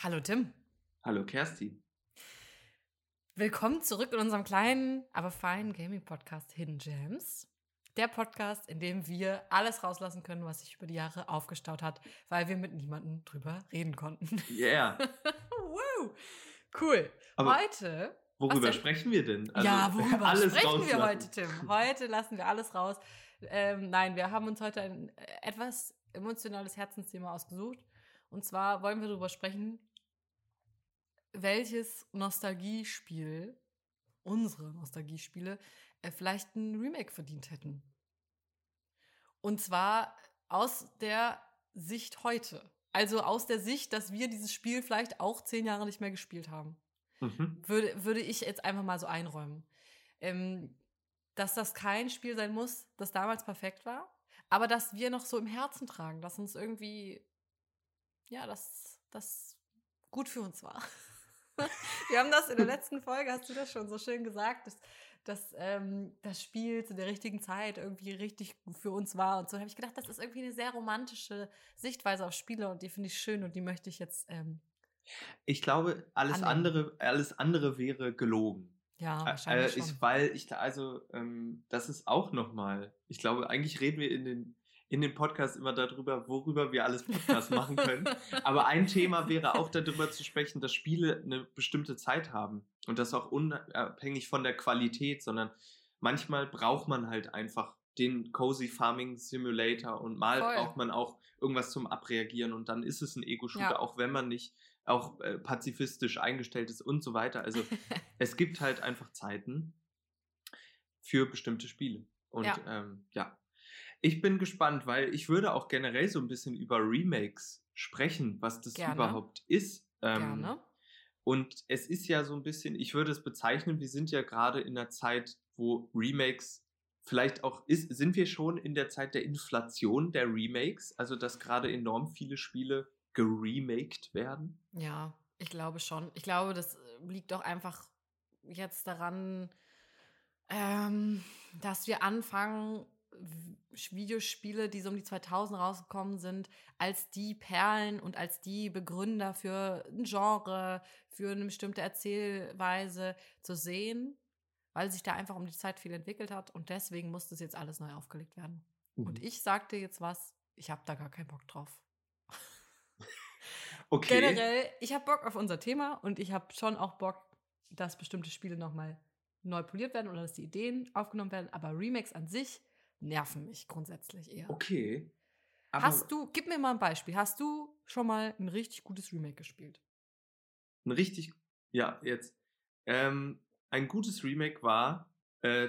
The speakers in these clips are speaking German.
Hallo Tim. Hallo Kerstin. Willkommen zurück in unserem kleinen, aber feinen Gaming-Podcast Hidden Gems. Der Podcast, in dem wir alles rauslassen können, was sich über die Jahre aufgestaut hat, weil wir mit niemandem drüber reden konnten. Yeah. wow. Cool. Aber heute. Worüber sprechen wir denn? Also, ja, worüber sprechen wir heute, Tim? Heute lassen wir alles raus. Ähm, nein, wir haben uns heute ein äh, etwas emotionales Herzensthema ausgesucht. Und zwar wollen wir darüber sprechen, welches Nostalgiespiel, unsere Nostalgiespiele, äh, vielleicht ein Remake verdient hätten. Und zwar aus der Sicht heute. Also aus der Sicht, dass wir dieses Spiel vielleicht auch zehn Jahre nicht mehr gespielt haben. Mhm. Würde, würde ich jetzt einfach mal so einräumen. Ähm, dass das kein Spiel sein muss, das damals perfekt war, aber dass wir noch so im Herzen tragen, dass uns irgendwie, ja, dass das gut für uns war. Wir haben das in der letzten Folge, hast du das schon so schön gesagt, dass, dass ähm, das Spiel zu der richtigen Zeit irgendwie richtig für uns war. Und so habe ich gedacht, das ist irgendwie eine sehr romantische Sichtweise auf Spiele und die finde ich schön und die möchte ich jetzt. Ähm, ich glaube, alles andere, alles andere wäre gelogen. Ja, wahrscheinlich. Äh, ich, weil ich da, also, ähm, das ist auch nochmal, ich glaube, eigentlich reden wir in den in den Podcast immer darüber, worüber wir alles Podcasts machen können. Aber ein Thema wäre auch darüber zu sprechen, dass Spiele eine bestimmte Zeit haben und das auch unabhängig von der Qualität, sondern manchmal braucht man halt einfach den Cozy Farming Simulator und mal Voll. braucht man auch irgendwas zum Abreagieren und dann ist es ein Ego-Shooter, ja. auch wenn man nicht auch äh, pazifistisch eingestellt ist und so weiter. Also es gibt halt einfach Zeiten für bestimmte Spiele. Und ja, ähm, ja ich bin gespannt, weil ich würde auch generell so ein bisschen über Remakes sprechen, was das Gerne. überhaupt ist. Ähm, Gerne. Und es ist ja so ein bisschen, ich würde es bezeichnen, wir sind ja gerade in einer Zeit, wo Remakes vielleicht auch ist, sind wir schon in der Zeit der Inflation der Remakes, also dass gerade enorm viele Spiele geremaked werden? Ja, ich glaube schon. Ich glaube, das äh, liegt doch einfach jetzt daran, ähm, dass wir anfangen, Videospiele, die so um die 2000 rausgekommen sind, als die Perlen und als die Begründer für ein Genre, für eine bestimmte Erzählweise zu sehen, weil sich da einfach um die Zeit viel entwickelt hat und deswegen musste es jetzt alles neu aufgelegt werden. Mhm. Und ich sagte jetzt was, ich habe da gar keinen Bock drauf. okay. Generell, ich habe Bock auf unser Thema und ich habe schon auch Bock, dass bestimmte Spiele nochmal neu poliert werden oder dass die Ideen aufgenommen werden, aber Remakes an sich nerven mich grundsätzlich eher. Okay. Hast du, gib mir mal ein Beispiel, hast du schon mal ein richtig gutes Remake gespielt? Ein richtig, ja, jetzt. Ähm, ein gutes Remake war äh,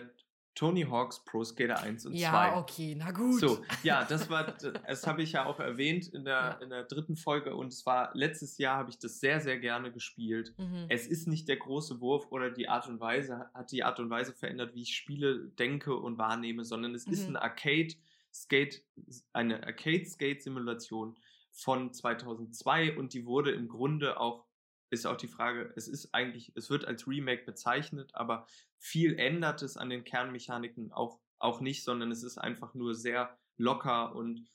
Tony Hawk's Pro Skater 1 und ja, 2. Ja, okay, na gut. So, ja, das war, das habe ich ja auch erwähnt in der, ja. in der dritten Folge und es war, letztes Jahr habe ich das sehr, sehr gerne gespielt. Mhm. Es ist nicht der große Wurf oder die Art und Weise, hat die Art und Weise verändert, wie ich Spiele denke und wahrnehme, sondern es mhm. ist ein Arcade Skate, eine Arcade Skate Simulation von 2002 und die wurde im Grunde auch ist auch die Frage, es ist eigentlich, es wird als Remake bezeichnet, aber viel ändert es an den Kernmechaniken auch, auch nicht, sondern es ist einfach nur sehr locker und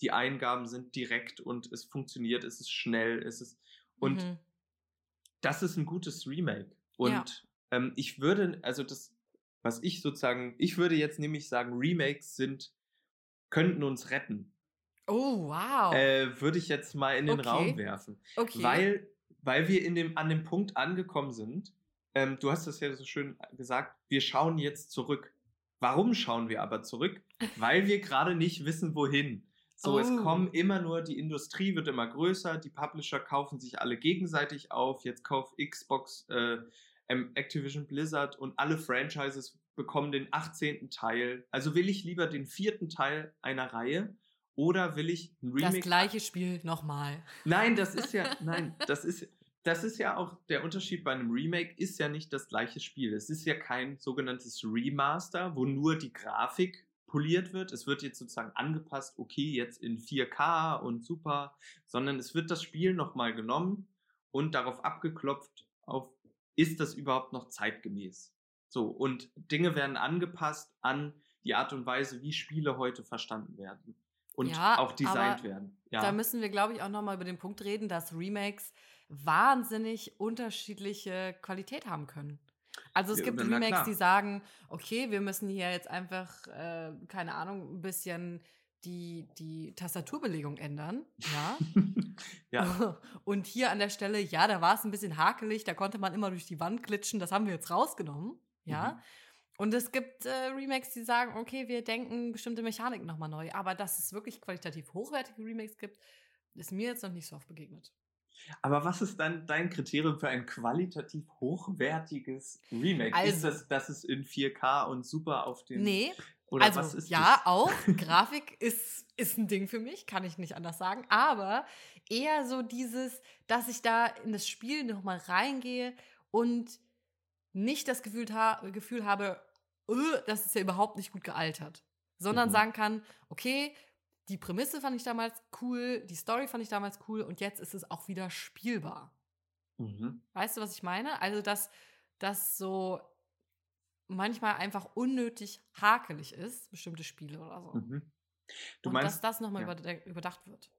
die Eingaben sind direkt und es funktioniert, es ist schnell, es ist, und mhm. das ist ein gutes Remake. Und ja. ähm, ich würde, also das, was ich sozusagen, ich würde jetzt nämlich sagen, Remakes sind, könnten uns retten. Oh, wow. Äh, würde ich jetzt mal in den okay. Raum werfen. Okay. Weil weil wir in dem, an dem Punkt angekommen sind, ähm, du hast das ja so schön gesagt, wir schauen jetzt zurück. Warum schauen wir aber zurück? Weil wir gerade nicht wissen, wohin. So, oh. es kommen immer nur, die Industrie wird immer größer, die Publisher kaufen sich alle gegenseitig auf. Jetzt kauft Xbox, äh, Activision Blizzard und alle Franchises bekommen den 18. Teil. Also will ich lieber den vierten Teil einer Reihe oder will ich ein Remake? Das gleiche Spiel nochmal. Nein, das ist ja, nein, das ist, das ist ja auch der Unterschied bei einem Remake ist ja nicht das gleiche Spiel. Es ist ja kein sogenanntes Remaster, wo nur die Grafik poliert wird. Es wird jetzt sozusagen angepasst, okay, jetzt in 4K und super, sondern es wird das Spiel nochmal genommen und darauf abgeklopft, auf, ist das überhaupt noch zeitgemäß? So, und Dinge werden angepasst an die Art und Weise, wie Spiele heute verstanden werden und ja, auch designt werden. Ja. Da müssen wir, glaube ich, auch nochmal über den Punkt reden, dass Remakes wahnsinnig unterschiedliche Qualität haben können. Also es Ja, gibt Remakes, die sagen, okay, wir müssen hier jetzt einfach, äh, keine Ahnung, ein bisschen die, die Tastaturbelegung ändern. Ja. ja, Und hier an der Stelle, ja, da war es ein bisschen hakelig, da konnte man immer durch die Wand glitschen, das haben wir jetzt rausgenommen. Ja. Mhm. Und es gibt äh, Remakes, die sagen, okay, wir denken bestimmte Mechaniken nochmal neu. Aber dass es wirklich qualitativ hochwertige Remakes gibt, ist mir jetzt noch nicht so oft begegnet. Aber was ist dann dein Kriterium für ein qualitativ hochwertiges Remake? ist Also- das, dass es in 4K und super auf dem. Nee, Oder also was ist ja, das? auch. Grafik ist, ist ein Ding für mich, kann ich nicht anders sagen. Aber eher so dieses, dass ich da in das Spiel nochmal reingehe und nicht das Gefühl, ha Gefühl habe, "Äh, das ist ja überhaupt nicht gut gealtert. Sondern Mhm. sagen kann, okay, die Prämisse fand ich damals cool, die Story fand ich damals cool und jetzt ist es auch wieder spielbar. Mhm. Weißt du, was ich meine? Also, dass das so manchmal einfach unnötig hakelig ist, bestimmte Spiele oder so. Mhm. Du und meinst, dass das nochmal ja. überdacht wird.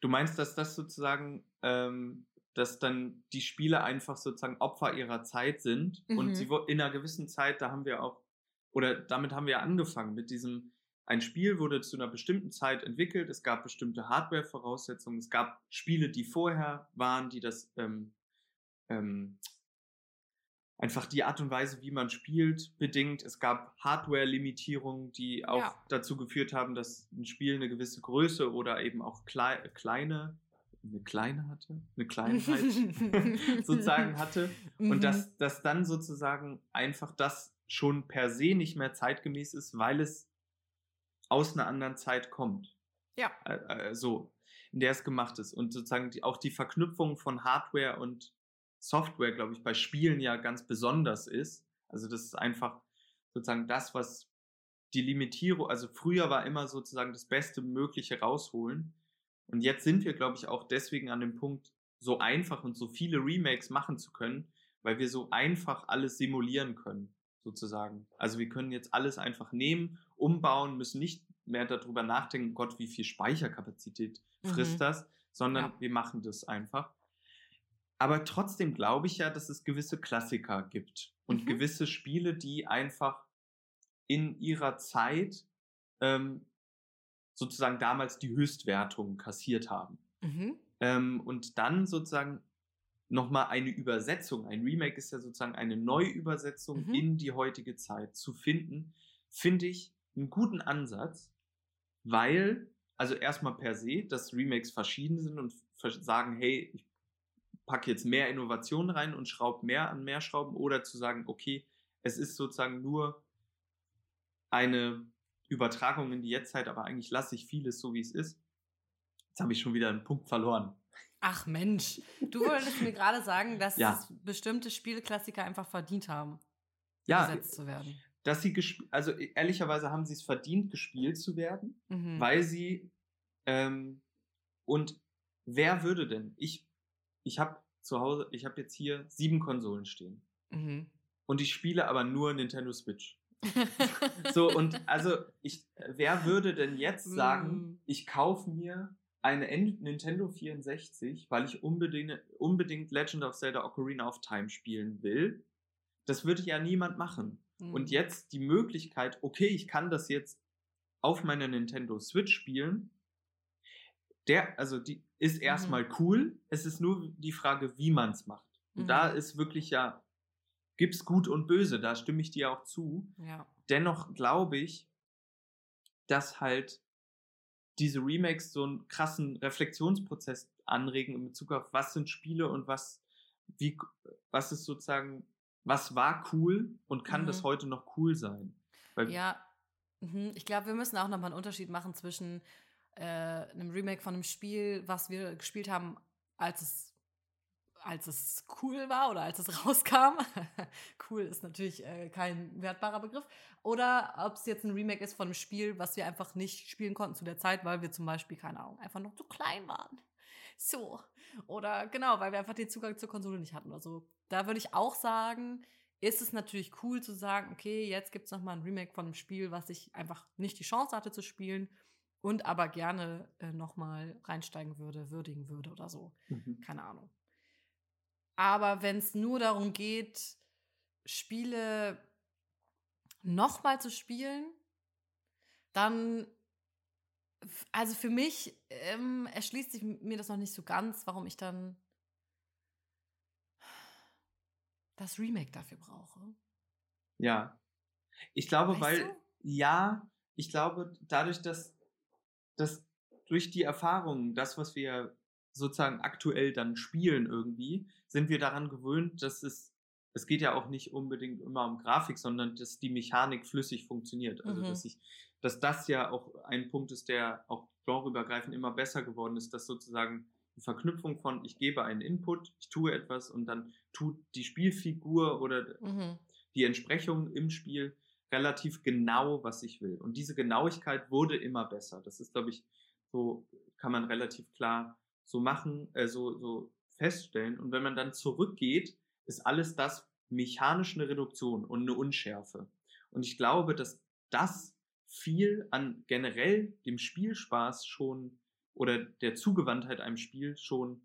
Du meinst, dass das sozusagen, ähm, dass dann die Spiele einfach sozusagen Opfer ihrer Zeit sind Mhm. und sie in einer gewissen Zeit, da haben wir auch, oder damit haben wir angefangen mit diesem, ein Spiel wurde zu einer bestimmten Zeit entwickelt, es gab bestimmte Hardware-Voraussetzungen, es gab Spiele, die vorher waren, die das ähm, ähm, einfach die Art und Weise, wie man spielt, bedingt. Es gab Hardware-Limitierungen, die auch Ja. dazu geführt haben, dass ein Spiel eine gewisse Größe oder eben auch klei kleine, eine kleine hatte, eine Kleinheit sozusagen hatte. Mhm. Und dass, dass dann sozusagen einfach das schon per se nicht mehr zeitgemäß ist, weil es aus einer anderen Zeit kommt. Ja. Äh, äh, so, in der es gemacht ist. Und sozusagen die, auch die Verknüpfung von Hardware und Software, glaube ich, bei Spielen ja ganz besonders ist. Also das ist einfach sozusagen das, was die Limitierung, also früher war immer sozusagen das Beste Mögliche rausholen. Und jetzt sind wir, glaube ich, auch deswegen an dem Punkt, so einfach und so viele Remakes machen zu können, weil wir so einfach alles simulieren können, sozusagen. Also wir können jetzt alles einfach nehmen, umbauen, müssen nicht mehr darüber nachdenken, Gott, wie viel Speicherkapazität frisst Mhm. das, sondern Ja. wir machen das einfach. Aber trotzdem glaube ich ja, dass es gewisse Klassiker gibt und Mhm. gewisse Spiele, die einfach in ihrer Zeit ähm, sozusagen damals die Höchstwertung kassiert haben. Mhm. Ähm, und dann sozusagen nochmal eine Übersetzung, ein Remake ist ja sozusagen eine Neuübersetzung Mhm. in die heutige Zeit zu finden, finde ich einen guten Ansatz, weil, also erstmal per se, dass Remakes verschieden sind und sagen, hey, ich packe jetzt mehr Innovationen rein und schraube mehr an mehr Schrauben oder zu sagen, okay, es ist sozusagen nur eine Übertragung in die Jetztzeit, aber eigentlich lasse ich vieles so, wie es ist. Jetzt habe ich schon wieder einen Punkt verloren. Ach Mensch, du wolltest mir gerade sagen, dass Ja. es bestimmte Spieleklassiker einfach verdient haben, Ja, gesetzt zu werden. Dass sie gespielt, also ehrlicherweise haben sie es verdient, gespielt zu werden, Mhm. weil sie ähm, und wer würde denn? Ich, ich habe zu Hause, ich habe jetzt hier sieben Konsolen stehen Mhm. und ich spiele aber nur Nintendo Switch. So und also ich, wer würde denn jetzt sagen, Mm. ich kaufe mir eine Nintendo 64, weil ich unbedingt, unbedingt Legend of Zelda Ocarina of Time spielen will? Das würde ja niemand machen. Und Mhm. jetzt die Möglichkeit, okay, ich kann das jetzt auf meiner Nintendo Switch spielen. Der, also die ist erstmal cool. Es ist nur die Frage, wie man es macht. Und Mhm. da ist wirklich ja, gibt's gut und böse, da stimme ich dir auch zu. Ja. Dennoch glaube ich, dass halt diese Remakes so einen krassen Reflexionsprozess anregen in Bezug auf was sind Spiele und was, wie, was ist sozusagen, was war cool und kann Mhm. das heute noch cool sein? Weil, Ja, mhm. ich glaube, wir müssen auch nochmal einen Unterschied machen zwischen äh, einem Remake von einem Spiel, was wir gespielt haben, als es, als es cool war oder als es rauskam. cool ist natürlich äh, kein wertbarer Begriff. Oder ob es jetzt ein Remake ist von einem Spiel, was wir einfach nicht spielen konnten zu der Zeit, weil wir zum Beispiel, keine Ahnung, einfach noch zu klein waren. So. Oder genau, weil wir einfach den Zugang zur Konsole nicht hatten oder so. Da würde ich auch sagen, ist es natürlich cool zu sagen, okay, jetzt gibt es nochmal ein Remake von einem Spiel, was ich einfach nicht die Chance hatte zu spielen und aber gerne äh, nochmal reinsteigen würde, würdigen würde oder so. Mhm. Keine Ahnung. Aber wenn es nur darum geht, Spiele nochmal zu spielen, dann, also für mich ähm, erschließt sich mir das noch nicht so ganz, warum ich dann das Remake dafür brauche. Ja. Ich glaube, Weißt weil, du? ja, ich glaube, dadurch, dass, dass durch die Erfahrungen, das, was wir sozusagen aktuell dann spielen irgendwie, sind wir daran gewöhnt, dass es, es geht ja auch nicht unbedingt immer um Grafik, sondern dass die Mechanik flüssig funktioniert. Also, Mhm. dass ich, dass das ja auch ein Punkt ist, der auch genreübergreifend immer besser geworden ist, dass sozusagen die Verknüpfung von ich gebe einen Input, ich tue etwas und dann tut die Spielfigur oder Mhm. die Entsprechung im Spiel relativ genau, was ich will. Und diese Genauigkeit wurde immer besser. Das ist, glaube ich, so kann man relativ klar so machen, äh, so, so feststellen. Und wenn man dann zurückgeht, ist alles das mechanisch eine Reduktion und eine Unschärfe. Und ich glaube, dass das viel an generell dem Spielspaß schon oder der Zugewandtheit einem Spiel schon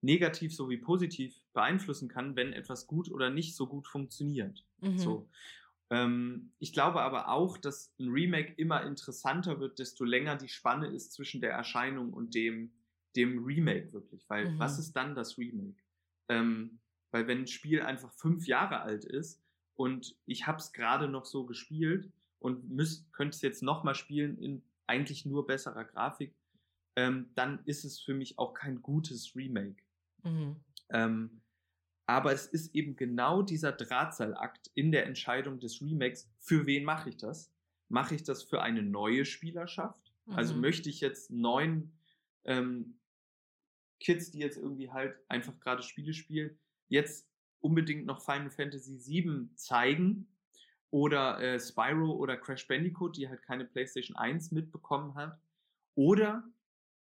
negativ sowie positiv beeinflussen kann, wenn etwas gut oder nicht so gut funktioniert. Mhm. So. Ähm, ich glaube aber auch, dass ein Remake immer interessanter wird, desto länger die Spanne ist zwischen der Erscheinung und dem, dem Remake wirklich. Weil Mhm. was ist dann das Remake? Ähm, weil wenn ein Spiel einfach fünf Jahre alt ist und ich habe es gerade noch so gespielt und müß, könnte es jetzt nochmal spielen in eigentlich nur besserer Grafik, ähm, dann ist es für mich auch kein gutes Remake. Mhm. Ähm, aber es ist eben genau dieser Drahtseilakt in der Entscheidung des Remakes, für wen mache ich das? Mache ich das für eine neue Spielerschaft? Also Mhm. möchte ich jetzt neun ähm, Kids, die jetzt irgendwie halt einfach gerade Spiele spielen, jetzt unbedingt noch Final Fantasy VII zeigen? Oder äh, Spyro oder Crash Bandicoot, die halt keine PlayStation 1 mitbekommen hat? Oder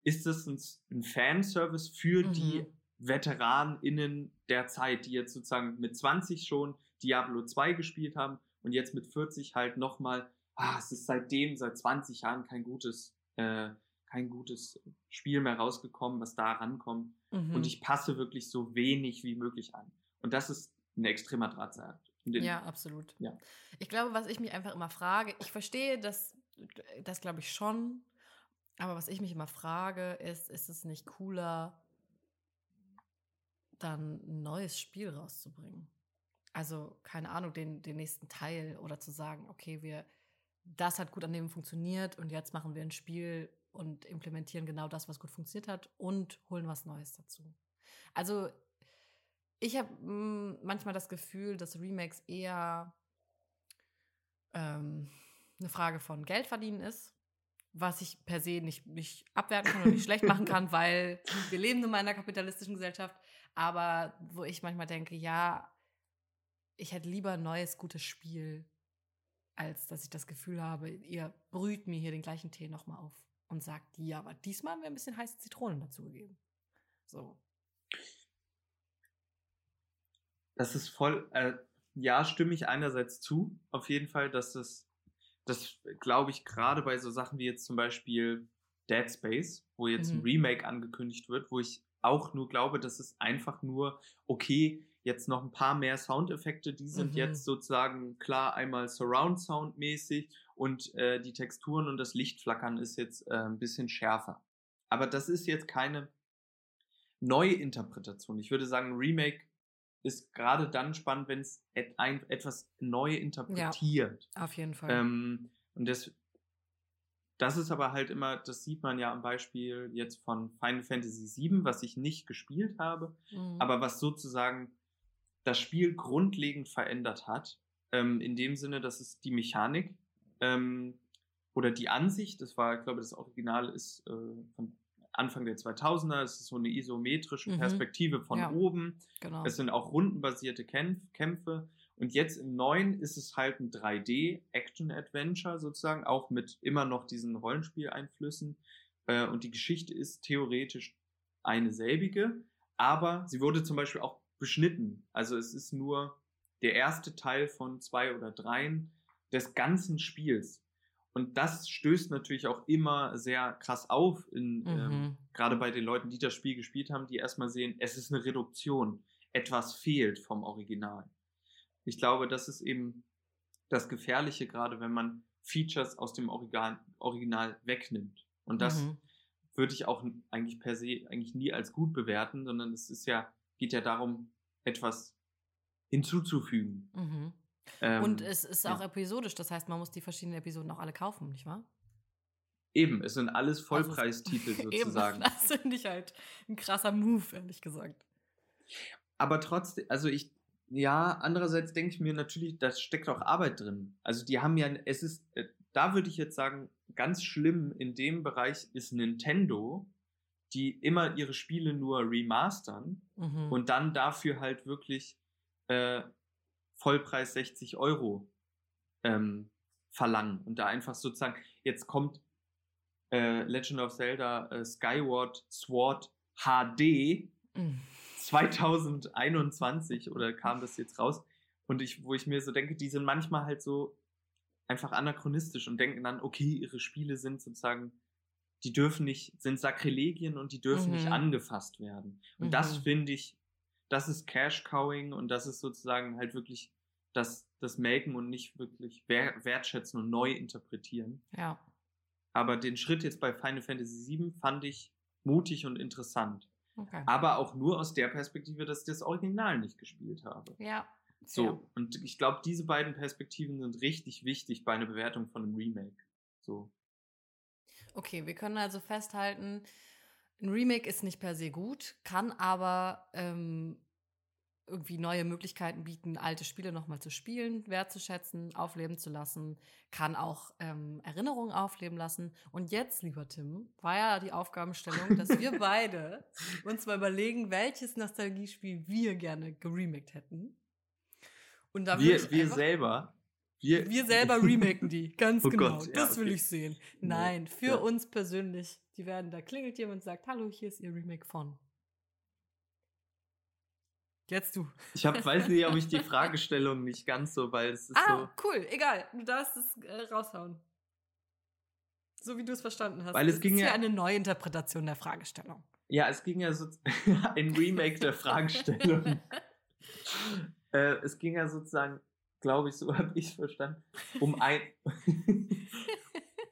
ist das ein, ein Fanservice für die Mhm. VeteranInnen der Zeit, die jetzt sozusagen mit 20 schon Diablo 2 gespielt haben und jetzt mit 40 halt nochmal, ah, es ist seitdem, seit 20 Jahren kein gutes, äh, kein gutes Spiel mehr rausgekommen, was da rankommt. Mhm. Und ich passe wirklich so wenig wie möglich an. Und das ist ein extremer Drahtseilakt. Ja, absolut. Ja. Ich glaube, was ich mich einfach immer frage, ich verstehe das, das glaube ich schon, aber was ich mich immer frage, ist, ist es nicht cooler, dann ein neues Spiel rauszubringen? Also, keine Ahnung, den, den nächsten Teil oder zu sagen, okay, wir, das hat gut an dem funktioniert und jetzt machen wir ein Spiel und implementieren genau das, was gut funktioniert hat und holen was Neues dazu. Also, ich habe manchmal das Gefühl, dass Remakes eher ähm, eine Frage von Geld verdienen ist, was ich per se nicht, nicht abwerten kann und nicht schlecht machen kann, weil wir leben in einer kapitalistischen Gesellschaft. Aber wo ich manchmal denke, ja, ich hätte lieber ein neues, gutes Spiel, als dass ich das Gefühl habe, ihr brüht mir hier den gleichen Tee nochmal auf und sagt, ja, aber diesmal haben wir ein bisschen heiße Zitronen dazugegeben. So. Das ist voll, äh, ja, stimme ich einerseits zu, auf jeden Fall, dass das, das glaube ich, gerade bei so Sachen wie jetzt zum Beispiel Dead Space, wo jetzt ein Mhm. Remake angekündigt wird, wo ich auch nur glaube, dass es einfach nur, okay, jetzt noch ein paar mehr Soundeffekte, die sind Mhm. jetzt sozusagen klar einmal Surround Sound mäßig und äh, die Texturen und das Lichtflackern ist jetzt äh, ein bisschen schärfer. Aber das ist jetzt keine neue Interpretation. Ich würde sagen, Remake ist gerade dann spannend, wenn es et etwas neu interpretiert. Auf jeden Fall. Ähm, und das, das ist aber halt immer, das sieht man ja am Beispiel jetzt von Final Fantasy VII, was ich nicht gespielt habe, Mhm. aber was sozusagen das Spiel grundlegend verändert hat. Ähm, in dem Sinne, dass es die Mechanik ähm, oder die Ansicht, das war, ich glaube, das Original ist äh, von Anfang der 2000er, es ist so eine isometrische Mhm. Perspektive von Ja. oben. genau. Es sind auch rundenbasierte Kämpf Kämpfe. Und jetzt im neuen ist es halt ein 3D-Action-Adventure sozusagen, auch mit immer noch diesen Rollenspieleinflüssen. Äh, und die Geschichte ist theoretisch eine selbige, aber sie wurde zum Beispiel auch beschnitten. Also es ist nur der erste Teil von zwei oder dreien des ganzen Spiels. Und das stößt natürlich auch immer sehr krass auf, in, ähm, Mhm. gerade bei den Leuten, die das Spiel gespielt haben, die erstmal sehen, es ist eine Reduktion. Etwas fehlt vom Original. Ich glaube, das ist eben das Gefährliche, gerade wenn man Features aus dem Original, Original wegnimmt. Und das Mhm. würde ich auch eigentlich per se eigentlich nie als gut bewerten, sondern es ist ja, geht ja darum, etwas hinzuzufügen. Mhm. Ähm, Und es ist ja. auch episodisch, das heißt, man muss die verschiedenen Episoden auch alle kaufen, nicht wahr? Eben, es sind alles Also Vollpreistitel Eben, sozusagen. das finde ich halt ein krasser Move, ehrlich gesagt. Aber trotzdem, also ich, ja, andererseits denke ich mir natürlich, da steckt auch Arbeit drin. Also die haben ja, es ist, äh, da würde ich jetzt sagen, ganz schlimm in dem Bereich ist Nintendo, die immer ihre Spiele nur remastern Mhm. und dann dafür halt wirklich äh, Vollpreis 60 Euro ähm, verlangen. Und da einfach sozusagen, jetzt kommt äh, Legend of Zelda äh, Skyward Sword HD Mhm. 2021 oder kam das jetzt raus? Und ich, wo ich mir so denke, die sind manchmal halt so einfach anachronistisch und denken dann, okay, ihre Spiele sind sozusagen, die dürfen nicht, sind Sakrilegien und die dürfen nicht Mhm. angefasst werden. Und das Mhm. finde ich, das ist Cash-Cowing und das ist sozusagen halt wirklich das, das Melken und nicht wirklich wer- wertschätzen und neu interpretieren. Ja. Aber den Schritt jetzt bei Final Fantasy VII fand ich mutig und interessant. Okay. Aber auch nur aus der Perspektive, dass ich das Original nicht gespielt habe. ja. So, fair. und ich glaube, diese beiden Perspektiven sind richtig wichtig bei einer Bewertung von einem Remake. So. Okay, wir können also festhalten, ein Remake ist nicht per se gut, kann aber ähm, irgendwie neue Möglichkeiten bieten, alte Spiele nochmal zu spielen, wertzuschätzen, aufleben zu lassen, kann auch ähm, Erinnerungen aufleben lassen. Und jetzt, lieber Tim, war ja die Aufgabenstellung, dass wir beide uns mal überlegen, welches Nostalgiespiel wir gerne geremaked hätten. Und da würde Wir, wir einfach- selber. Wir, wir selber remaken die, ganz Oh genau. Gott, ja, das will okay. ich sehen. Nein, für ja. uns persönlich. Die werden, da klingelt jemand und sagt, hallo, hier ist ihr Remake von. Jetzt du. Ich hab, weiß nicht, ob ich die Fragestellung nicht ganz so, weil es ist Ah, cool, egal. Du darfst es äh, raushauen. So wie du es verstanden hast. Weil es ging ist ja- eine Neuinterpretation der Fragestellung. so. Ja, es ging ja so. ein Remake der Fragestellung. äh, es ging ja sozusagen, glaube ich, so habe ich es verstanden, um ein,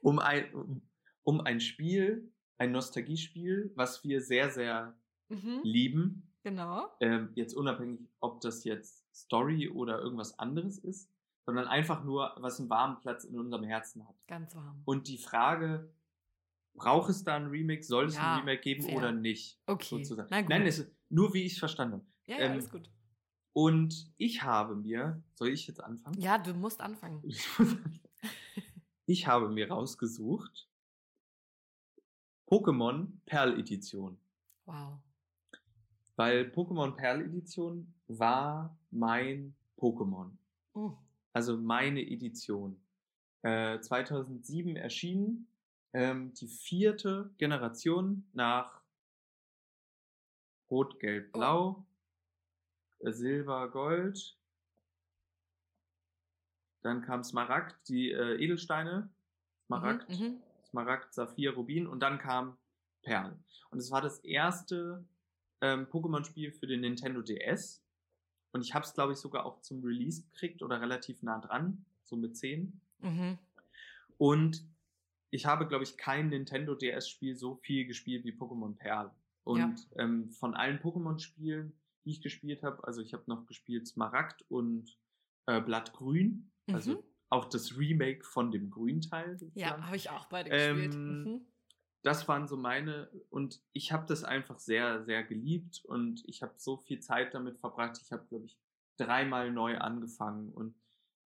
um ein, um, um ein Spiel, ein Nostalgiespiel, was wir sehr, sehr Mhm, lieben. Genau. Ähm, jetzt unabhängig, ob das jetzt Story oder irgendwas anderes ist, sondern einfach nur, was einen warmen Platz in unserem Herzen hat. Ganz warm. Und die Frage, braucht es da ein Remake, soll es Ja, ein Remake geben fair. oder nicht? Okay. Sozusagen. Na gut. Nein, es ist nur wie ich es verstanden habe. ja, ja, ähm, alles gut. Und ich habe mir, soll ich jetzt anfangen? Ja, du musst anfangen. Ich habe mir rausgesucht Pokémon Perl Edition. Wow. Weil Pokémon Perl Edition war mein Pokémon. Mm. Also meine Edition. Äh, 2007 erschienen. Ähm, die vierte Generation nach Rot, Gelb, Oh. Blau, äh, Silber, Gold. Dann kam Smaragd, die äh, Edelsteine. Smaragd, Mhm, mhm. Smaragd, Saphir, Rubin und dann kam Perl. Und es war das erste ähm, Pokémon-Spiel für den Nintendo DS. Und ich habe es, glaube ich, sogar auch zum Release gekriegt oder relativ nah dran, so mit 10. Mhm. Und ich habe, glaube ich, kein Nintendo DS-Spiel so viel gespielt wie Pokémon Perl. Und ähm, von allen Pokémon-Spielen, die ich gespielt habe, also ich habe noch gespielt Smaragd und äh, Blattgrün, also Mhm. auch das Remake von dem Grünteil. Ja, sozusagen. habe ich auch beide gespielt. Ähm, Mhm. Das waren so meine und ich habe das einfach sehr, sehr geliebt und ich habe so viel Zeit damit verbracht. Ich habe, glaube ich, dreimal neu angefangen und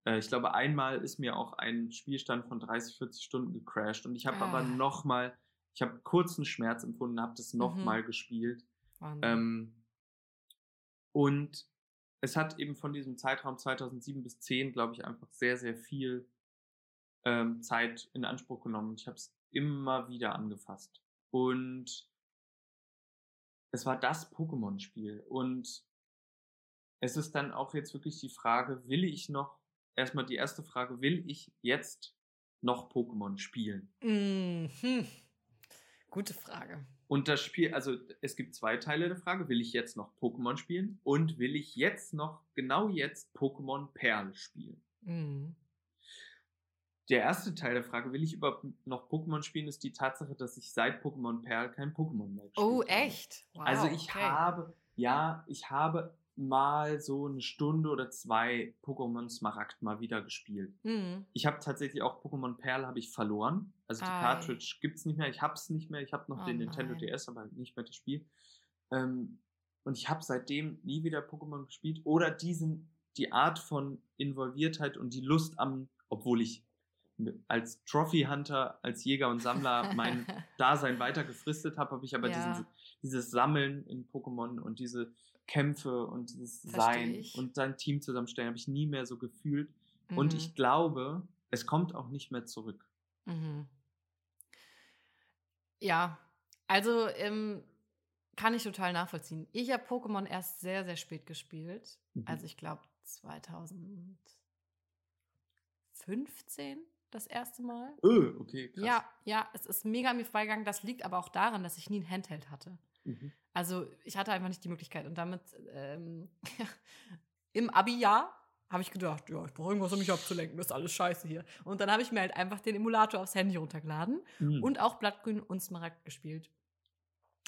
äh, ich glaube, einmal ist mir auch ein Spielstand von 30, 40 Stunden gecrashed und ich habe aber Ah. nochmal, ich habe kurzen Schmerz empfunden, habe das Mhm. nochmal gespielt. Wahnsinn. Ähm, und es hat eben von diesem Zeitraum 2007 bis 10, glaube ich, einfach sehr, sehr viel ähm, Zeit in Anspruch genommen. Ich habe es immer wieder angefasst. Und es war das Pokémon-Spiel. Und es ist dann auch jetzt wirklich die Frage, will ich noch, erstmal die erste Frage, will ich jetzt noch Pokémon spielen? Mhm. Gute Frage. Und das Spiel, also es gibt zwei Teile der Frage. Will ich jetzt noch Pokémon spielen? Und will ich jetzt noch, genau jetzt, Pokémon Perl spielen? Mhm. Der erste Teil der Frage, will ich überhaupt noch Pokémon spielen, ist die Tatsache, dass ich seit Pokémon Perl kein Pokémon mehr gespielt Oh, habe. echt? Wow, Also ich okay. habe, ja, ich habe mal so eine Stunde oder zwei Pokémon Smaragd mal wieder gespielt. Mhm. Ich habe tatsächlich auch Pokémon Perl habe ich verloren. Also die Ei. Cartridge gibt's nicht mehr. Ich hab's nicht mehr. Ich habe noch Oh den Nintendo nein. DS, aber nicht mehr das Spiel. Ähm, und ich habe seitdem nie wieder Pokémon gespielt oder diesen die Art von Involviertheit und die Lust am, obwohl ich als Trophy Hunter, als Jäger und Sammler mein Dasein weiter gefristet habe, habe ich aber Ja. diesen, dieses Sammeln in Pokémon und diese Kämpfe und dieses Versteh Sein und sein Team zusammenstellen, habe ich nie mehr so gefühlt. Und Mhm. ich glaube, es kommt auch nicht mehr zurück. Mhm. Ja, also ähm, kann ich total nachvollziehen. Ich habe Pokémon erst sehr, sehr spät gespielt. Mhm. Also ich glaube 2015 das erste Mal. Öh, okay, krass. Ja, ja, es ist mega an mir vorbeigegangen. Das liegt aber auch daran, dass ich nie ein Handheld hatte. Mhm. Also ich hatte einfach nicht die Möglichkeit. Und damit ähm, im Abi-Jahr habe ich gedacht, ja, ich brauche irgendwas, um mich abzulenken. Das ist alles scheiße hier. Und dann habe ich mir halt einfach den Emulator aufs Handy runtergeladen Mhm. und auch Blattgrün und Smaragd gespielt.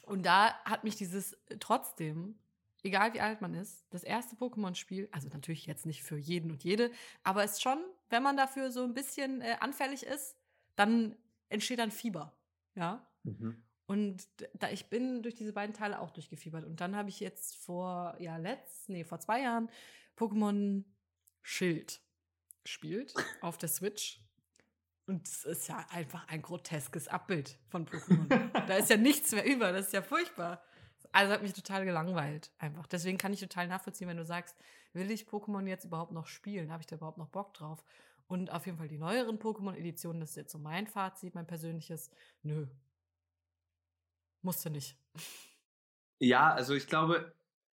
Und da hat mich dieses äh, trotzdem, egal wie alt man ist, das erste Pokémon-Spiel, also natürlich jetzt nicht für jeden und jede, aber es ist schon, wenn man dafür so ein bisschen äh, anfällig ist, dann entsteht dann Fieber. Ja. Mhm. Und da ich bin durch diese beiden Teile auch durchgefiebert. Und dann habe ich jetzt vor, ja, letzt, nee, vor zwei Jahren Pokémon Schild gespielt auf der Switch. Und es ist ja einfach ein groteskes Abbild von Pokémon. da ist ja nichts mehr über, das ist ja furchtbar. Also hat mich total gelangweilt, einfach. Deswegen kann ich total nachvollziehen, wenn du sagst, will ich Pokémon jetzt überhaupt noch spielen? Habe ich da überhaupt noch Bock drauf? Und auf jeden Fall die neueren Pokémon-Editionen, das ist jetzt so mein Fazit, mein persönliches. Nö. Musste nicht. Ja, also ich glaube,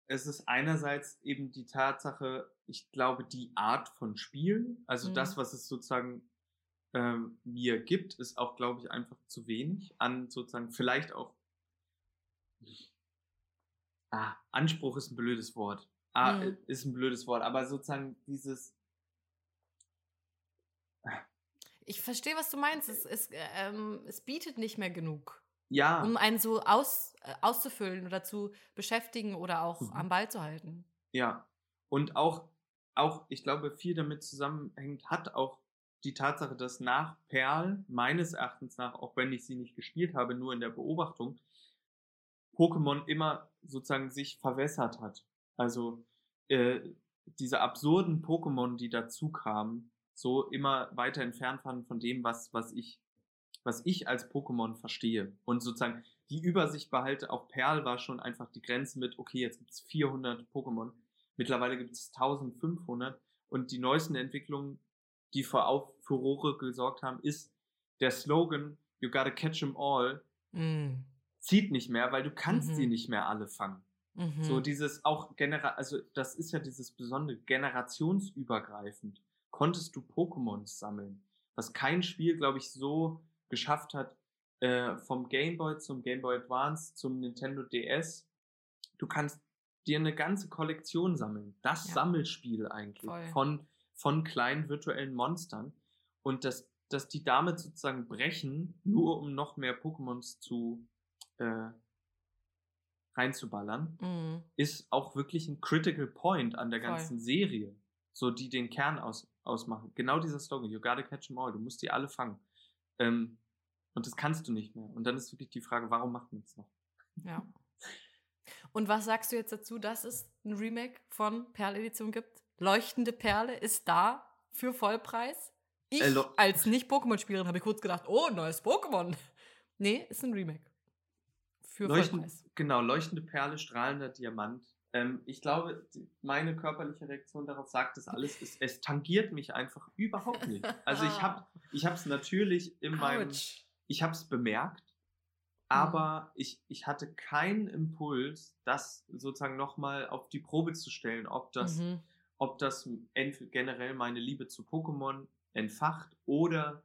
es ist einerseits eben die Tatsache, ich glaube, die Art von Spiel, also Mhm. das, was es sozusagen ähm, mir gibt, ist auch, glaube ich, einfach zu wenig an sozusagen vielleicht auch ah, Anspruch ist ein blödes Wort. Ah, Mhm. ist ein blödes Wort, aber sozusagen dieses Ich verstehe, was du meinst. Es, es, ähm, es bietet nicht mehr genug, ja, um einen so aus, äh, auszufüllen oder zu beschäftigen oder auch Mhm. am Ball zu halten. Ja, und auch, auch, ich glaube, viel damit zusammenhängt, hat auch die Tatsache, dass nach Perl, meines Erachtens nach, auch wenn ich sie nicht gespielt habe, nur in der Beobachtung, Pokémon immer sozusagen sich verwässert hat. Also äh, diese absurden Pokémon, die dazu kamen, so immer weiter entfernt waren von dem, was, was ich, was ich als Pokémon verstehe. Und sozusagen die Übersicht behalte, auch Perl war schon einfach die Grenze mit, okay, jetzt gibt's 400 Pokémon. Mittlerweile gibt es 1500 und die neuesten Entwicklungen, die für Auf Furore gesorgt haben, ist der Slogan, you gotta catch 'em all, Mhm. zieht nicht mehr, weil du kannst Mhm. sie nicht mehr alle fangen. Mhm. So dieses auch genera also das ist ja dieses besondere generationsübergreifend. Konntest du Pokémons sammeln, was kein Spiel, glaube ich, so geschafft hat, äh, vom Game Boy zum Game Boy Advance zum Nintendo DS. Du kannst dir eine ganze Kollektion sammeln. Das Ja. Sammelspiel eigentlich Voll. von von kleinen virtuellen Monstern und dass dass die damit sozusagen brechen, nur um noch mehr Pokémons zu äh, reinzuballern Mhm. ist auch wirklich ein Critical Point an der Voll. ganzen Serie, so die den Kern aus, ausmachen. Genau dieser Slogan, you gotta catch 'em all, du musst die alle fangen. Ähm, und das kannst du nicht mehr. Und dann ist wirklich die Frage, warum macht man es noch? Ja. Und was sagst du jetzt dazu, dass es ein Remake von Perl Edition gibt? Leuchtende Perle ist da für Vollpreis. Ich Äh, als Nicht-Pokémon-Spielerin habe ich kurz gedacht, oh, neues Pokémon. Nee, ist ein Remake. Für Leuchten, Vollpreis. genau, leuchtende Perle, strahlender Diamant. Ähm, ich glaube, meine körperliche Reaktion darauf sagt das alles. Es, es tangiert mich einfach überhaupt nicht. Also ich habe ich es natürlich in meinem Autsch. ich habe es bemerkt, aber ich, ich hatte keinen Impuls, das sozusagen nochmal auf die Probe zu stellen, ob das, Mhm. ob das generell meine Liebe zu Pokémon entfacht oder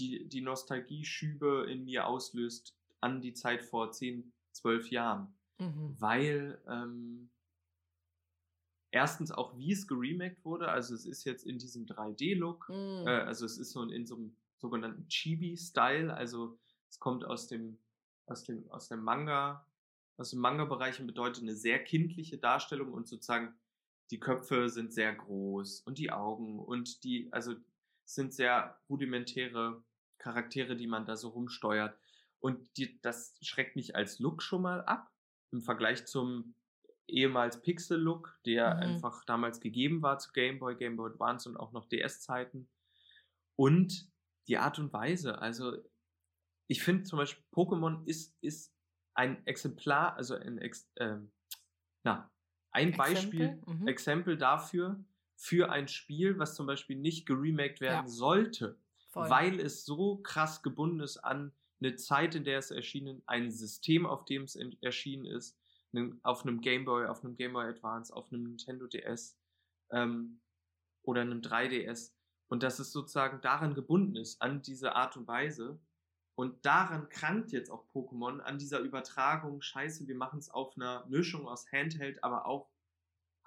die, die Nostalgie-Schübe in mir auslöst an die Zeit vor 10, 12 Jahren. Mhm. Weil ähm, erstens auch, wie es geremaked wurde, also es ist jetzt in diesem 3D-Look, Mhm. äh, also es ist so in so einem sogenannten Chibi-Style, also es kommt aus dem, aus dem, aus dem Manga, aus dem Manga-Bereich und bedeutet eine sehr kindliche Darstellung und sozusagen die Köpfe sind sehr groß und die Augen und die, also sind sehr rudimentäre Charaktere, die man da so rumsteuert. Und die, das schreckt mich als Look schon mal ab im Vergleich zum ehemals Pixel-Look, der Mhm. einfach damals gegeben war zu Game Boy, Game Boy Advance und auch noch DS-Zeiten. Und die Art und Weise, also ich finde zum Beispiel Pokémon ist, ist ein Exemplar, also ein, Ex, ähm, na, ein Beispiel, Exempel? Mhm. Exempel dafür, für ein Spiel, was zum Beispiel nicht geremaked werden Ja. sollte, Voll. weil es so krass gebunden ist an eine Zeit, in der es erschienen, ein System, auf dem es erschienen ist, auf einem Game Boy, auf einem Game Boy Advance, auf einem Nintendo DS ähm, oder einem 3DS. Und dass es sozusagen daran gebunden ist, an diese Art und Weise. Und daran krankt jetzt auch Pokémon, an dieser Übertragung, scheiße, wir machen es auf einer Mischung aus Handheld, aber auch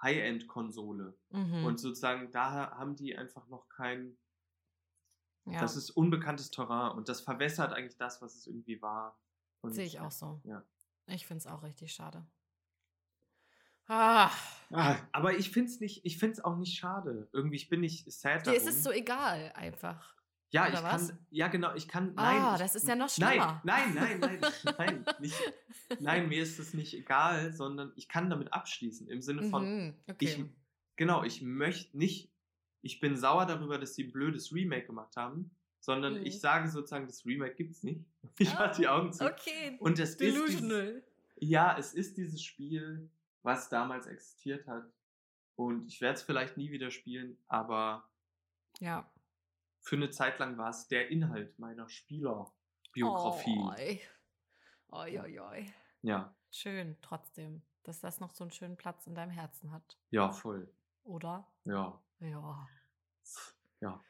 High-End-Konsole. Mhm. Und sozusagen, da haben die einfach noch kein, ja. das ist unbekanntes Terrain und das verwässert eigentlich das, was es irgendwie war. Sehe ich auch so. Ja. Ich finde es auch richtig schade. Ah, Ah, aber ich finde es nicht, ich finde es auch nicht schade. Irgendwie, ich bin nicht sad dir darum. ist es so egal einfach. ja, oder ich was? kann, ja genau, ich kann, Ah, nein. ich, das ist ja noch Nein, schlimmer. nein, nein, nein, nein, nicht, nein, mir ist es nicht egal, sondern ich kann damit abschließen im Sinne von, Mhm, okay. ich, genau, ich möchte nicht, ich bin sauer darüber, dass sie ein blödes Remake gemacht haben, sondern Mhm. ich sage sozusagen, das Remake gibt's nicht. Ich Ah, mach die Augen zu. okay. Und es ist dieses, Delusional. ja, es ist dieses Spiel, was damals existiert hat. Und ich werde es vielleicht nie wieder spielen, aber Ja. für eine Zeit lang war es der Inhalt meiner Spielerbiografie. Oi. Oi, oi, oi. Ja, Schön, trotzdem, dass das noch so einen schönen Platz in deinem Herzen hat. ja, voll. Oder? Ja. Ja. Ja.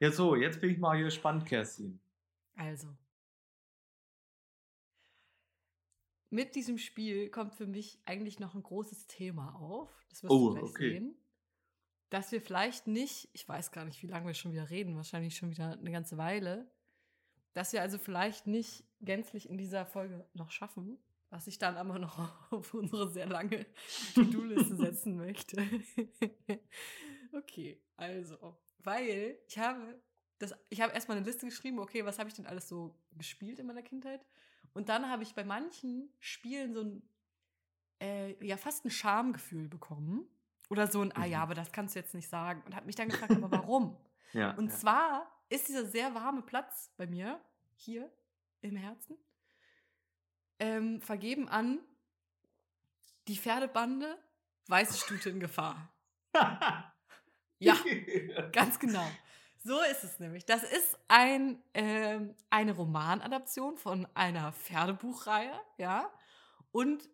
Ja, so, jetzt bin ich mal gespannt, Kerstin. Also. Mit diesem Spiel kommt für mich eigentlich noch ein großes Thema auf. Das wirst Oh, du gleich okay. sehen. Dass wir vielleicht nicht, ich weiß gar nicht, wie lange wir schon wieder reden, wahrscheinlich schon wieder eine ganze Weile, dass wir also vielleicht nicht gänzlich in dieser Folge noch schaffen, was ich dann aber noch auf unsere sehr lange To-Do-Liste setzen möchte. okay, also, weil ich habe das, ich habe erstmal eine Liste geschrieben, okay, was habe ich denn alles so gespielt in meiner Kindheit? Und dann habe ich bei manchen Spielen so ein, äh, ja, fast ein Schamgefühl bekommen. Oder so ein, ah ja, Mhm. aber das kannst du jetzt nicht sagen. Und habe mich dann gefragt, aber warum? Ja. Und ja. zwar ist dieser sehr warme Platz bei mir, hier im Herzen, ähm, vergeben an die Pferdebande Weiße Stute in Gefahr. Ja, ganz genau. So ist es nämlich. Das ist ein, ähm, eine Romanadaption von einer Pferdebuchreihe, ja, und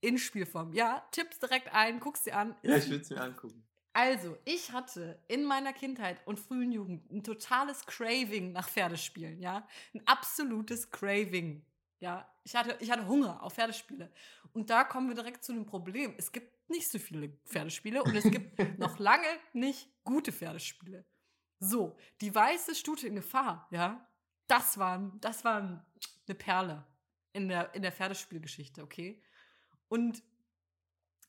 in Spielform. Ja, tippst direkt ein, guckst dir an. ja, ich will es mir angucken. also, ich hatte in meiner Kindheit und frühen Jugend ein totales Craving nach Pferdespielen, ja. Ein absolutes Craving. Ja, ich hatte, ich hatte Hunger auf Pferdespiele. Und da kommen wir direkt zu einem Problem. Es gibt nicht so viele Pferdespiele und es gibt noch lange nicht gute Pferdespiele. So, die weiße Stute in Gefahr, ja, das war, das war eine Perle in der, in der Pferdespielgeschichte, okay? Und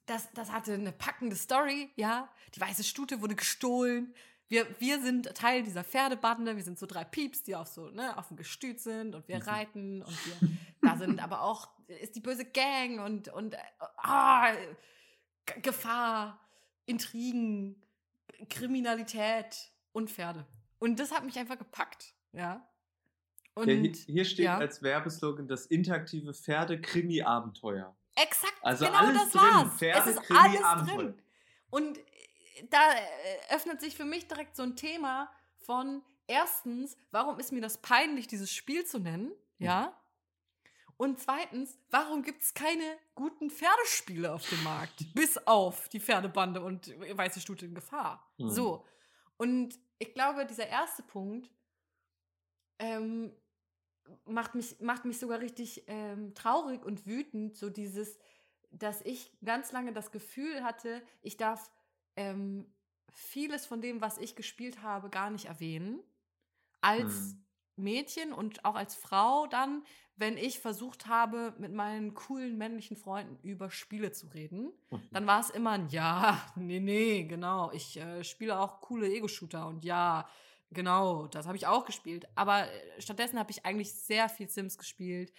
das, das hatte eine packende Story, ja. Die weiße Stute wurde gestohlen. Wir, wir sind Teil dieser Pferdebande. Wir sind so drei Pieps, die auf so, ne, auf dem Gestüt sind und wir Mhm. reiten und wir, da sind aber auch, ist die böse Gang und, und, äh, ah, Gefahr, Intrigen, Kriminalität und Pferde. Und das hat mich einfach gepackt, ja. Und ja, hier, hier steht ja. als Werbeslogan das interaktive Pferde-Krimi-Abenteuer. Exakt, Also genau alles das drin. war's. Pferde, es ist Krimi, alles Abenteuer. drin. Und da äh, öffnet sich für mich direkt so ein Thema von erstens, warum ist mir das peinlich, dieses Spiel zu nennen? Ja. Und zweitens, warum gibt es keine guten Pferdespiele auf dem Markt? Bis auf die Pferdebande und Weiße Stute in Gefahr. Mhm. So. Und ich glaube, dieser erste Punkt ähm, macht, mich, macht mich sogar richtig ähm, traurig und wütend, so dieses, dass ich ganz lange das Gefühl hatte, ich darf ähm, vieles von dem, was ich gespielt habe, gar nicht erwähnen. Als hm. Mädchen und auch als Frau dann, wenn ich versucht habe, mit meinen coolen männlichen Freunden über Spiele zu reden, mhm. dann war es immer ein Ja, nee, nee, genau. Ich äh, spiele auch coole Ego-Shooter und ja, genau, das habe ich auch gespielt. Aber äh, stattdessen habe ich eigentlich sehr viel Sims gespielt,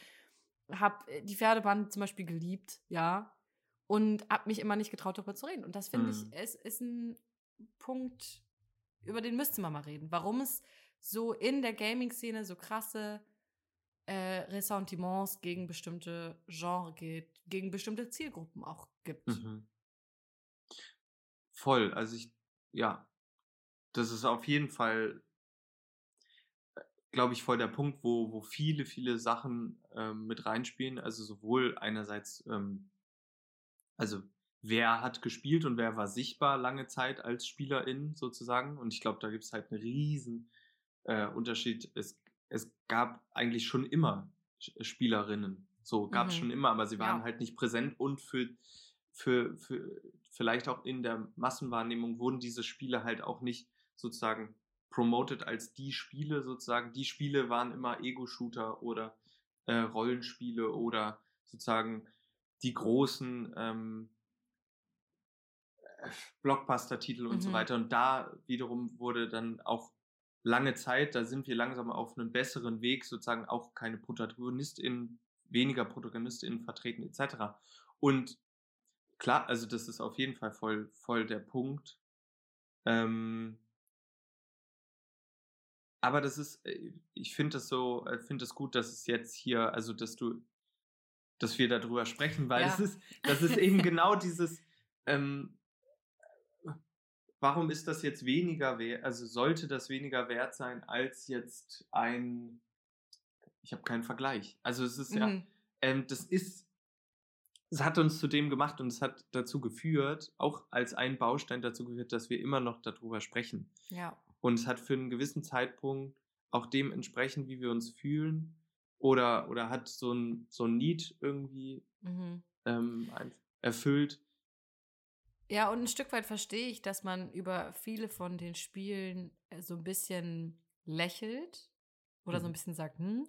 habe äh, die Pferdeband zum Beispiel geliebt, ja, und habe mich immer nicht getraut, darüber zu reden. Und das finde mhm. ich, es ist ein Punkt, über den müsste man mal reden. Warum es so in der Gaming-Szene so krasse äh, Ressentiments gegen bestimmte Genre geht, gegen bestimmte Zielgruppen auch gibt. Mhm. Voll, also ich, ja, das ist auf jeden Fall, glaube ich, voll der Punkt, wo, wo viele, viele Sachen ähm, mit reinspielen. Also sowohl einerseits, ähm, also wer hat gespielt und wer war sichtbar lange Zeit als Spielerin sozusagen. Und ich glaube, da gibt es halt einen riesen äh, Unterschied. Es, es gab eigentlich schon immer Spielerinnen. So gab es mhm. schon immer, aber sie waren ja. halt nicht präsent und für, für, für vielleicht auch in der Massenwahrnehmung wurden diese Spiele halt auch nicht sozusagen promoted als die Spiele sozusagen. Die Spiele waren immer Ego-Shooter oder äh, Rollenspiele oder sozusagen die großen ähm, Blockbuster-Titel und mhm. so weiter. Und da wiederum wurde dann auch lange Zeit, da sind wir langsam auf einem besseren Weg, sozusagen auch keine ProtagonistInnen, weniger ProtagonistInnen vertreten, etc. Und klar, also das ist auf jeden Fall voll, voll der Punkt. Ähm, aber das ist, äh, ich finde das so, äh, finde es gut, dass es jetzt hier, also dass du, dass wir darüber sprechen, weil ja. das ist, das ist eben genau dieses, ähm, warum ist das jetzt weniger wert, also sollte das weniger wert sein als jetzt ein, ich habe keinen Vergleich. Also es ist mhm. ja, ähm, das ist, es hat uns zu dem gemacht und es hat dazu geführt, auch als ein Baustein dazu geführt, dass wir immer noch darüber sprechen. Ja. Und es hat für einen gewissen Zeitpunkt auch dementsprechend, wie wir uns fühlen, oder, oder hat so ein, so ein Need irgendwie mhm. ähm, erfüllt, ja, und ein Stück weit verstehe ich, dass man über viele von den Spielen äh, so ein bisschen lächelt oder mhm. so ein mhm. bisschen sagt, hm,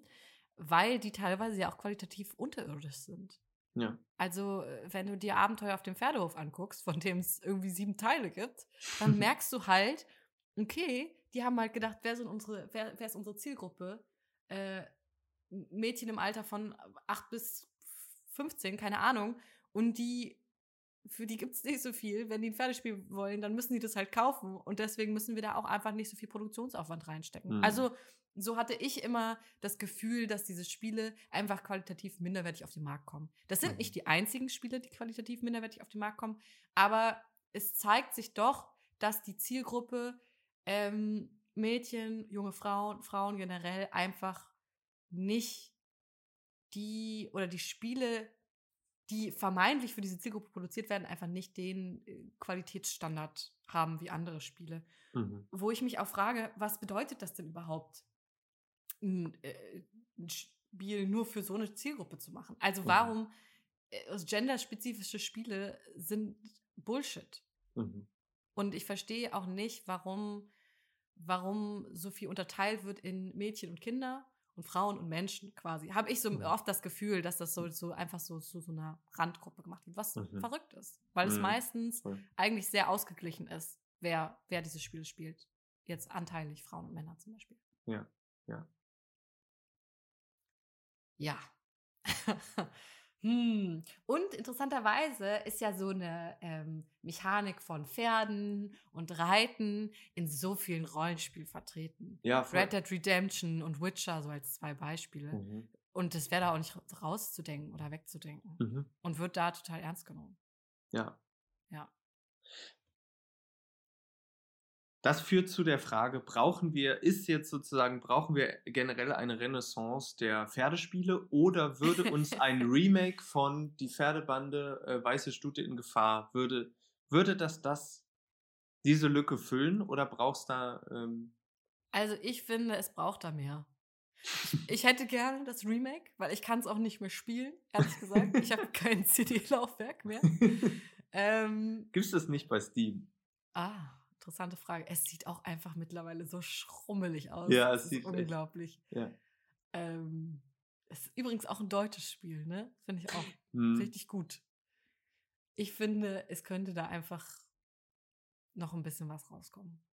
weil die teilweise ja auch qualitativ unterirdisch sind. Ja. Also, äh, wenn du dir Abenteuer auf dem Pferdehof anguckst, von dem es irgendwie sieben Teile gibt, dann merkst du halt, okay, die haben halt gedacht, wer, sind unsere, wer, wer ist unsere Zielgruppe? Äh, Mädchen im Alter von 8 bis 15, keine Ahnung. Und die für die gibt es nicht so viel. Wenn die ein Pferdespiel wollen, dann müssen die das halt kaufen. Und deswegen müssen wir da auch einfach nicht so viel Produktionsaufwand reinstecken. Mhm. Also, so hatte ich immer das Gefühl, dass diese Spiele einfach qualitativ minderwertig auf den Markt kommen. Das sind mhm. nicht die einzigen Spiele, die qualitativ minderwertig auf den Markt kommen, aber es zeigt sich doch, dass die Zielgruppe ähm, Mädchen, junge Frauen, Frauen generell einfach nicht die oder die Spiele die vermeintlich für diese Zielgruppe produziert werden, einfach nicht den äh, Qualitätsstandard haben wie andere Spiele. Mhm. Wo ich mich auch frage, was bedeutet das denn überhaupt, ein, äh, ein Spiel nur für so eine Zielgruppe zu machen? Also mhm. warum äh, genderspezifische Spiele sind Bullshit. Mhm. Und ich verstehe auch nicht, warum, warum so viel unterteilt wird in Mädchen und Kinder und Frauen und Menschen quasi. Habe ich so mhm. oft das Gefühl, dass das so, so einfach so zu so, so einer Randgruppe gemacht wird, was mhm. verrückt ist. Weil mhm. es meistens Voll. eigentlich sehr ausgeglichen ist, wer, wer dieses Spiel spielt. Jetzt anteilig Frauen und Männer zum Beispiel. Ja, ja. Ja. Hm. Und interessanterweise ist ja so eine ähm, Mechanik von Pferden und Reiten in so vielen Rollenspielen vertreten. Ja, voll. Red Dead Redemption und Witcher so als zwei Beispiele. Mhm. Und das wäre da auch nicht rauszudenken oder wegzudenken. Mhm. Und wird da total ernst genommen. Ja. Ja. Das führt zu der Frage, brauchen wir, ist jetzt sozusagen, brauchen wir generell eine Renaissance der Pferdespiele oder würde uns ein Remake von Die Pferdebande äh, Weiße Stute in Gefahr, würde, würde das das, diese Lücke füllen oder brauchst da... Ähm also ich finde, es braucht da mehr. Ich hätte gerne das Remake, weil ich kann es auch nicht mehr spielen, ehrlich gesagt. Ich habe kein CD-Laufwerk mehr. Ähm, Gibt es das nicht bei Steam? ah, interessante Frage. Es sieht auch einfach mittlerweile so schrummelig aus. Ja, Das es ist sieht echt- unglaublich. Ja. Ähm, es ist übrigens auch ein deutsches Spiel, ne? Finde ich auch Hm. richtig gut. Ich finde, es könnte da einfach noch ein bisschen was rauskommen.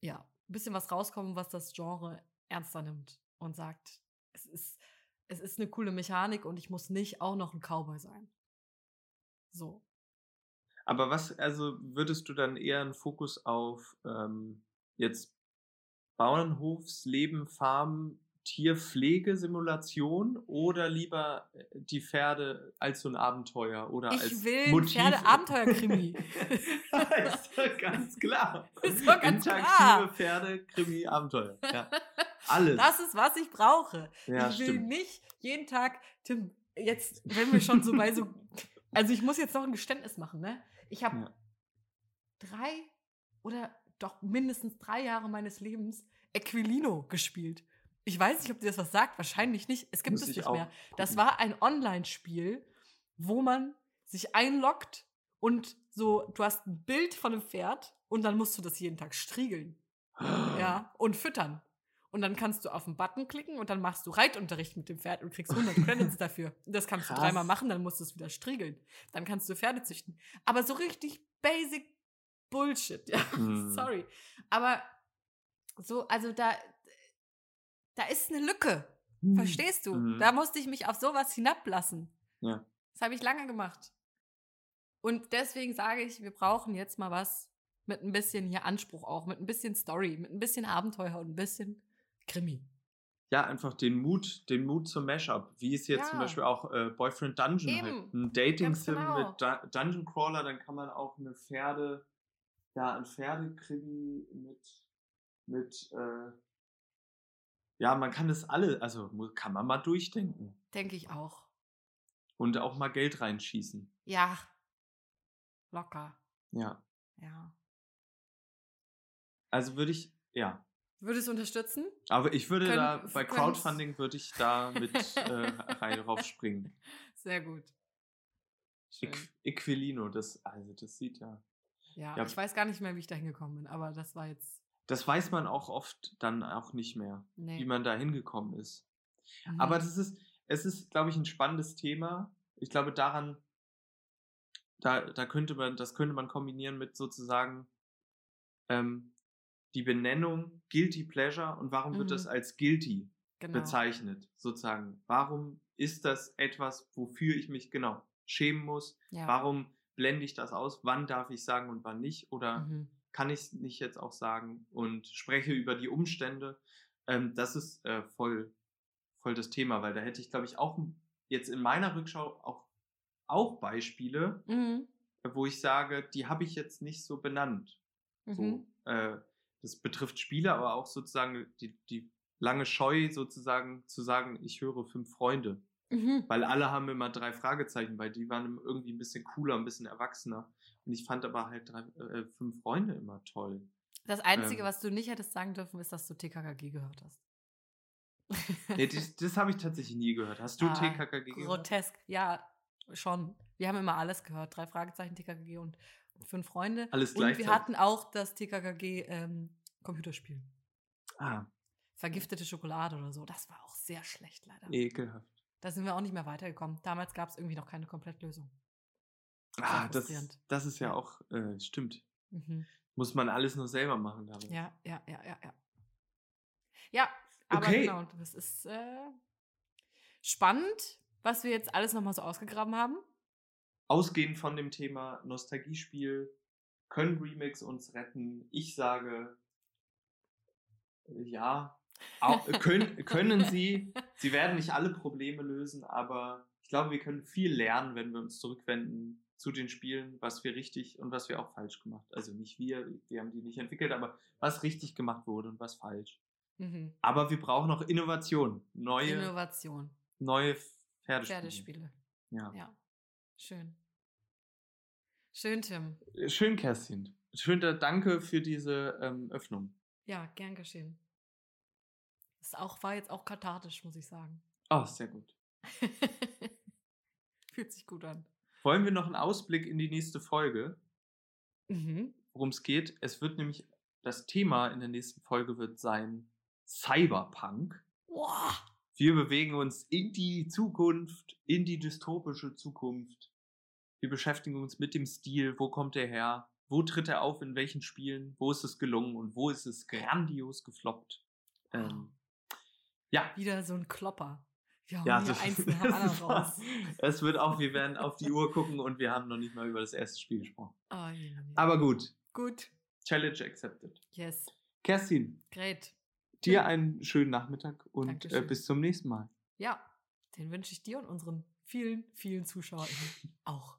Ja, ein bisschen was rauskommen, was das Genre ernster nimmt und sagt, es ist, es ist eine coole Mechanik und ich muss nicht auch noch ein Cowboy sein. So. Aber was, also würdest du dann eher einen Fokus auf ähm, jetzt Bauernhofsleben, Farm, Tierpflegesimulation oder lieber äh, die Pferde als so ein Abenteuer oder als Ich will ein Motiv? Pferde-Abenteuer-Krimi. ist doch ganz klar. Ist doch ganz Interaktive klar. Pferde, Krimi, Abenteuer. Ja. Alles. Das ist, was ich brauche. ja, ich will stimmt. nicht jeden Tag, Tim, jetzt, wenn wir schon so bei so. Also ich muss jetzt noch ein Geständnis machen, ne? Ich habe Ja. drei oder doch mindestens drei Jahre meines Lebens Equilino gespielt. Ich weiß nicht, ob dir das was sagt, wahrscheinlich nicht. Es gibt Muss es ich nicht mehr. Das gucken. war ein Online-Spiel, wo man sich einloggt und so, du hast ein Bild von einem Pferd und dann musst du das jeden Tag striegeln. Ja, und füttern. Und dann kannst du auf den Button klicken und dann machst du Reitunterricht mit dem Pferd und kriegst 100 Credits dafür. Das kannst Krass. du dreimal machen, dann musst du es wieder striegeln. Dann kannst du Pferde züchten. Aber so richtig basic Bullshit, ja. Hm. Sorry. Aber so, also da, da ist eine Lücke. Hm. Verstehst du? Mhm. Da musste ich mich auf sowas hinablassen. Ja. Das habe ich lange gemacht. Und deswegen sage ich, wir brauchen jetzt mal was mit ein bisschen hier Anspruch auch, mit ein bisschen Story, mit ein bisschen Abenteuer und ein bisschen Krimi. Ja, einfach den Mut, den Mut zum Mashup. Wie es jetzt zum Ja. Beispiel auch äh, Boyfriend Dungeon halt. Eben. Ein Dating-Sim genau. mit Dun Dungeon Crawler, dann kann man auch eine Pferde, ja, ein Pferdekrimi mit, mit, äh, ja, man kann das alle, also kann man mal durchdenken. Denke ich auch. Und auch mal Geld reinschießen. Ja. Locker. Ja. Ja. Also würde ich, ja. Würdest du unterstützen? Aber ich würde Können- da, bei Crowdfunding würde ich da mit äh, raufspringen. Sehr gut. Equ Equilino, das, also das sieht ja. Ja, Ja. ich weiß gar nicht mehr, wie ich da hingekommen bin, aber das war jetzt. Das weiß man auch oft dann auch nicht mehr, Nee. wie man da hingekommen ist. Mhm. Aber das ist, es ist, glaube ich, ein spannendes Thema. Ich glaube, daran, da, da könnte man, das könnte man kombinieren mit sozusagen ähm, die Benennung Guilty Pleasure und warum wird Mhm. das als Guilty genau. bezeichnet, sozusagen. Warum ist das etwas, wofür ich mich genau schämen muss? Ja. Warum blende ich das aus? Wann darf ich sagen und wann nicht? Oder Mhm. kann ich es nicht jetzt auch sagen und spreche über die Umstände? Ähm, das ist äh, voll, voll das Thema, weil da hätte ich, glaube ich, auch jetzt in meiner Rückschau auch, auch Beispiele, Mhm. wo ich sage, die habe ich jetzt nicht so benannt. Mhm. So, äh, das betrifft Spiele, aber auch sozusagen die, die lange Scheu, sozusagen zu sagen, ich höre fünf Freunde. Mhm. Weil alle haben immer drei Fragezeichen, weil die waren irgendwie ein bisschen cooler, ein bisschen erwachsener. Und ich fand aber halt drei, äh, fünf Freunde immer toll. Das Einzige, Ähm. was du nicht hättest sagen dürfen, ist, dass du TKKG gehört hast. Nee, das das habe ich tatsächlich nie gehört. Hast du Ah, TKKG gehört? Grotesk. Ja, schon. Wir haben immer alles gehört. Drei Fragezeichen, TKKG und fünf Freunde. Alles und gleichzeitig. wir hatten auch das TKKG ähm, Computerspiel. Ah, Vergiftete Schokolade oder so. Das war auch sehr schlecht, leider. ekelhaft. Da sind wir auch nicht mehr weitergekommen. Damals gab es irgendwie noch keine Komplettlösung. Ah, das, das ist ja Ja. auch, äh, stimmt. Mhm. Muss man alles nur selber machen damit. Ja, ja, ja, ja, ja. Ja, aber Okay. genau, das ist äh, spannend, was wir jetzt alles nochmal so ausgegraben haben. Ausgehend von dem Thema Nostalgiespiel, können Remakes uns retten? Ich sage, äh, ja, au- können, können sie. Sie werden nicht alle Probleme lösen, aber ich glaube, wir können viel lernen, wenn wir uns zurückwenden zu den Spielen, was wir richtig und was wir auch falsch gemacht. Also nicht wir, wir haben die nicht entwickelt, aber was richtig gemacht wurde und was falsch. Mhm. Aber wir brauchen noch Innovation, neue, Innovation. neue Pferdespiele. Pferdespiele. Ja. Ja. Schön. Schön, Tim. Schön, Kerstin. Schön, da- danke für diese ähm, Öffnung. Ja, gern geschehen. Das auch, war jetzt auch kathartisch, muss ich sagen. Oh, sehr gut. Fühlt sich gut an. Wollen wir noch einen Ausblick in die nächste Folge, Mhm. worum es geht? Es wird nämlich, das Thema in der nächsten Folge wird sein Cyberpunk. Boah. Wir bewegen uns in die Zukunft, in die dystopische Zukunft. Wir beschäftigen uns mit dem Stil, wo kommt er her, wo tritt er auf, in welchen Spielen, wo ist es gelungen und wo ist es grandios gefloppt. Ähm, ja, Wieder so ein Klopper. Wir hauen ja, hier eins nach anderen raus. Es wird auch, wir werden auf die Uhr gucken und wir haben noch nicht mal über das erste Spiel gesprochen. Oh, je, je. Aber gut, Gut. Challenge accepted. Yes. Kerstin, Great. dir einen schönen Nachmittag und äh, bis zum nächsten Mal. Ja, den wünsche ich dir und unseren vielen, vielen Zuschauern auch.